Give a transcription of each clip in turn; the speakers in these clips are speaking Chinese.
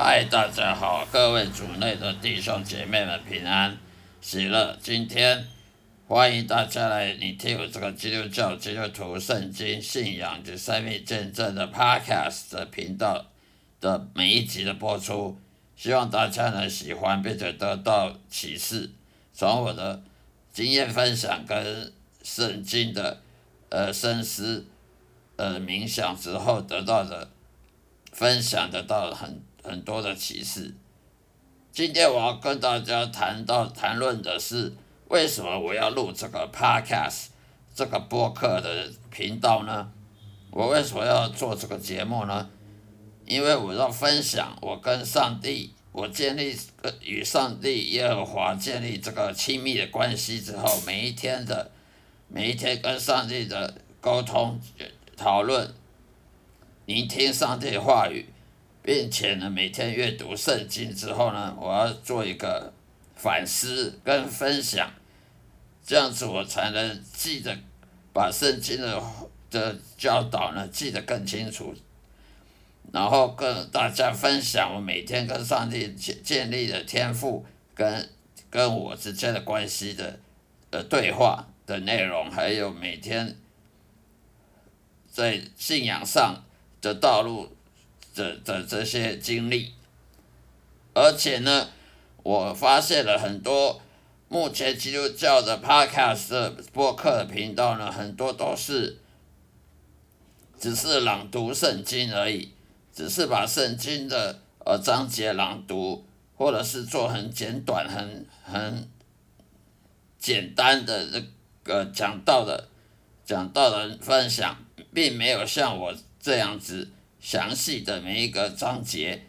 嗨，大家好，各位主内的弟兄姐妹们平安喜乐。今天欢迎大家来你听我这个基督教基督徒圣经信仰及生命见证的 Podcast 的频道的每一集的播出，希望大家呢喜欢并且得到启示，从我的经验分享跟圣经的呃深思呃冥想之后得到的分享得到很很多的启示。今天我要跟大家谈到谈论的是为什么我要录这个 podcast 这个播客的频道呢？我为什么要做这个节目呢？因为我要分享我跟上帝，我建立呃与上帝耶和华建立这个亲密的关系之后，每一天的每一天跟上帝的沟通、讨论、聆听上帝的话语，并且呢，每天阅读圣经之后呢，我要做一个反思跟分享，这样子我才能记得把圣经的的教导呢记得更清楚，然后跟大家分享我每天跟上帝建建立的天赋跟跟我之间的关系的呃对话的内容，还有每天在信仰上的道路的的这些经历，而且呢，我发现了很多目前基督教的 podcast 的播客的频道呢，很多都是只是朗读圣经而已，只是把圣经的呃章节朗读，或者是做很简短、很很简单的这个讲道的讲道的分享，并没有像我这样子详细的每一个章节，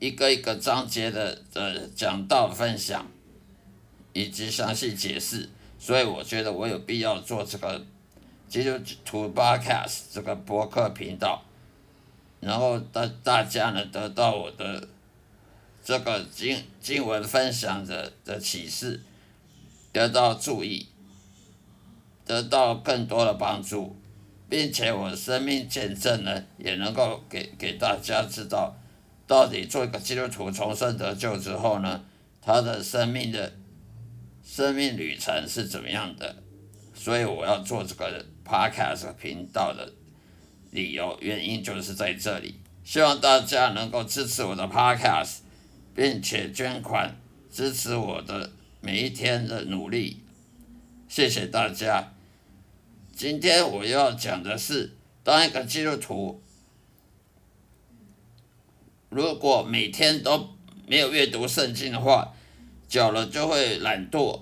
一个一个章节的的讲道分享，以及详细解释，所以我觉得我有必要做这个基督徒 Podcast 这个博客频道，然后大大家呢得到我的这个经经文分享的的启示，得到注意，得到更多的帮助。并且我生命见证呢，也能够给给大家知道，到底做一个基督徒重生得救之后呢，他的生命的生命旅程是怎么样的？所以我要做这个 podcast 频道的理由原因就是在这里，希望大家能够支持我的 podcast，并且捐款支持我的每一天的努力，谢谢大家。今天我要讲的是，当一个基督徒，如果每天都没有阅读圣经的话，久了就会懒惰。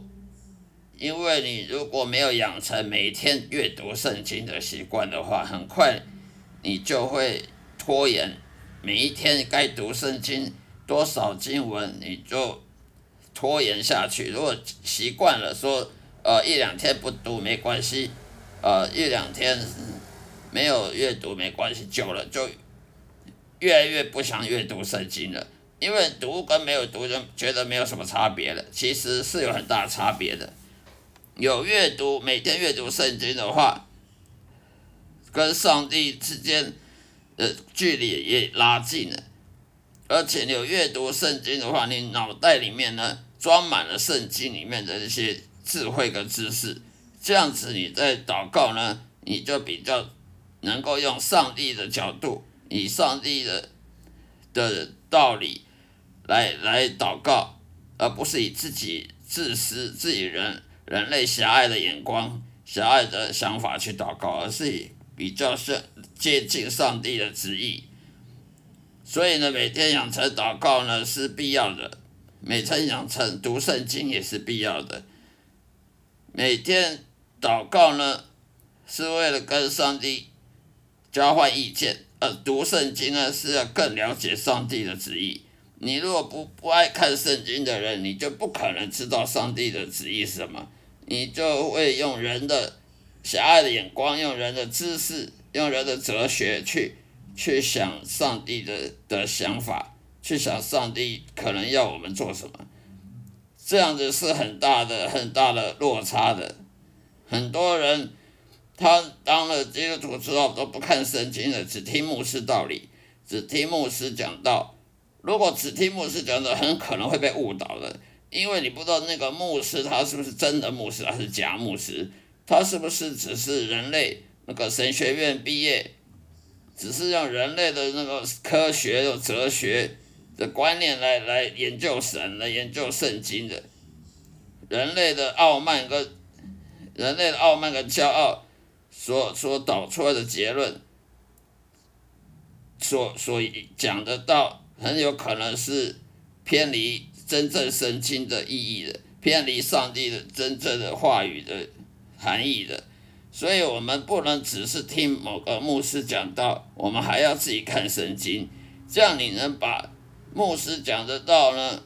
因为你如果没有养成每天阅读圣经的习惯的话，很快你就会拖延每一天该读圣经多少经文，你就拖延下去。如果习惯了说，呃，一两天不读没关系。呃，一两天没有阅读没关系，久了就越来越不想阅读圣经了。因为读跟没有读就觉得没有什么差别了，其实是有很大差别的。有阅读，每天阅读圣经的话，跟上帝之间的距离也拉近了。而且有阅读圣经的话，你脑袋里面呢装满了圣经里面的一些智慧跟知识。这样子，你在祷告呢，你就比较能够用上帝的角度，以上帝的的道理来来祷告，而不是以自己自私、自己人人类狭隘的眼光、狭隘的想法去祷告，而是以比较是接近上帝的旨意。所以呢，每天养成祷告呢是必要的，每天养成读圣经也是必要的，每天。祷告呢，是为了跟上帝交换意见；而读圣经呢，是要更了解上帝的旨意。你如果不不爱看圣经的人，你就不可能知道上帝的旨意是什么。你就会用人的狭隘的眼光，用人的知识，用人的哲学去去想上帝的的想法，去想上帝可能要我们做什么。这样子是很大的、很大的落差的。很多人，他当了基督徒之后都不看圣经了，只听牧师道理，只听牧师讲道。如果只听牧师讲道，很可能会被误导的，因为你不知道那个牧师他是不是真的牧师，还是假牧师，他是不是只是人类那个神学院毕业，只是用人类的那个科学、有哲学的观念来来研究神、来研究圣经的，人类的傲慢跟人类的傲慢跟骄傲所所导出来的结论，所所讲得到。很有可能是偏离真正圣经的意义的，偏离上帝的真正的话语的含义的，所以我们不能只是听某个牧师讲道，我们还要自己看圣经，这样你能把牧师讲的道呢，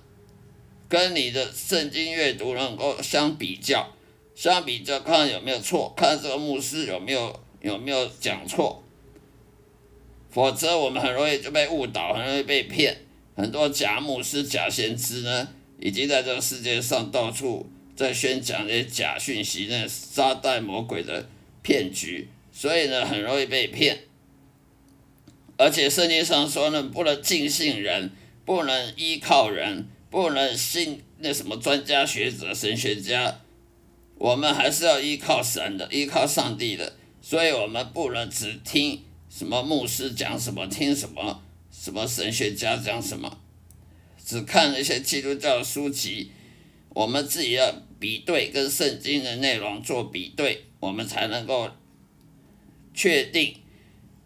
跟你的圣经阅读能够相比较，相比较看有没有错，看这个牧师有没有有没有讲错。否则，我们很容易就被误导，很容易被骗。很多假牧师、假先知呢，已经在这个世界上到处在宣讲那些假讯息，那撒旦魔鬼的骗局，所以呢，很容易被骗。而且圣经上说呢，不能尽信人，不能依靠人，不能信那什么专家学者、神学家，我们还是要依靠神的，依靠上帝的。所以我们不能只听。什么牧师讲什么，听什么，什么神学家讲什么，只看那些基督教书籍，我们自己要比对跟圣经的内容做比对，我们才能够确定，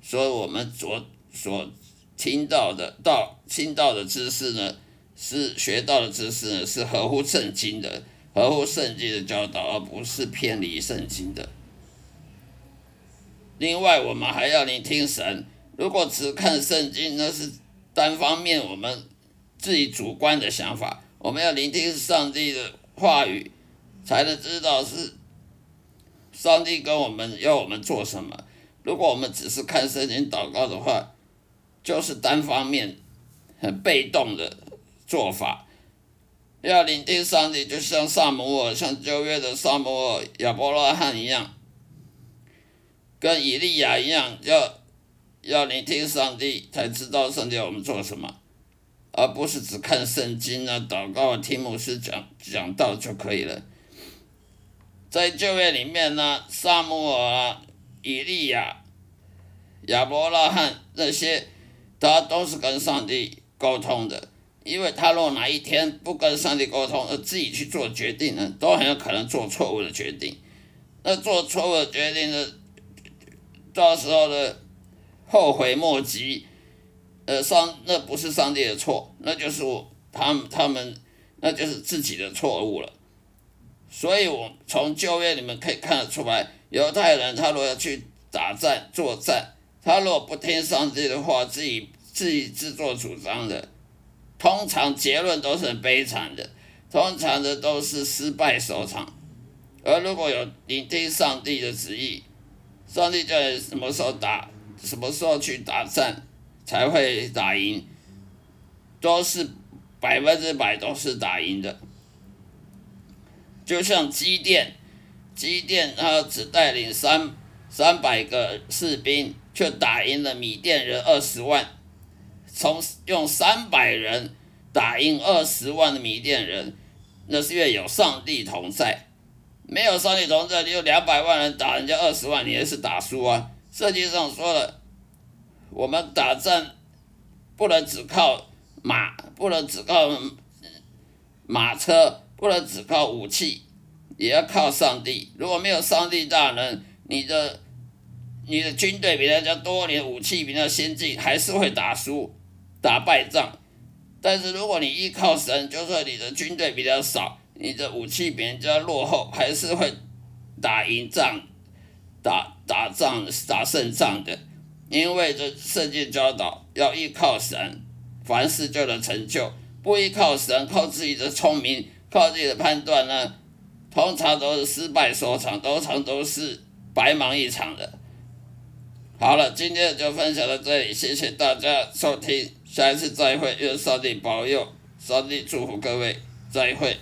说我们所所听到的到听到的知识呢，是学到的知识呢，是合乎圣经的，合乎圣经的教导，而不是偏离圣经的。另外，我们还要聆听神。如果只看圣经，那是单方面我们自己主观的想法。我们要聆听上帝的话语，才能知道是上帝跟我们要我们做什么。如果我们只是看圣经祷告的话，就是单方面、很被动的做法。要聆听上帝，就像萨摩尔、像旧约的萨摩尔、亚伯拉罕一样。跟以利亚一样，要要聆听上帝，才知道上帝要我们做什么，而不是只看圣经啊、祷告啊、听牧师讲讲道就可以了。在旧约里面呢，萨姆尔啊、以利亚、亚伯拉罕那些，他都是跟上帝沟通的，因为他若哪一天不跟上帝沟通，而自己去做决定呢，都很有可能做错误的决定。那做错误的决定呢？到时候呢，后悔莫及，呃，上那不是上帝的错，那就是我他们他们那就是自己的错误了。所以，我从旧约里面可以看得出来，犹太人他如果要去打战作战，他如果不听上帝的话，自己自己自作主张的，通常结论都是很悲惨的，通常的都是失败收场。而如果有聆听上帝的旨意，上帝叫你什么时候打，什么时候去打战，才会打赢，都是百分之百都是打赢的。就像机电，机电他只带领三三百个士兵，却打赢了米甸人二十万。从用三百人打赢二十万的米甸人，那是因为有上帝同在。没有上帝同在，你有两百万人打人家二十万，你也是打输啊！圣经上说了，我们打仗不能只靠马，不能只靠马车，不能只靠武器，也要靠上帝。如果没有上帝大人，你的你的军队比人家多，你的武器比人家先进，还是会打输，打败仗。但是如果你依靠神，就算你的军队比较少。你的武器比人家落后，还是会打赢仗、打打仗、打胜仗的，因为这圣经教导要依靠神，凡事就能成就；不依靠神，靠自己的聪明、靠自己的判断呢，通常都是失败收场，通常都是白忙一场的。好了，今天就分享到这里，谢谢大家收听，下一次再会，愿上帝保佑，上帝祝福各位，再会。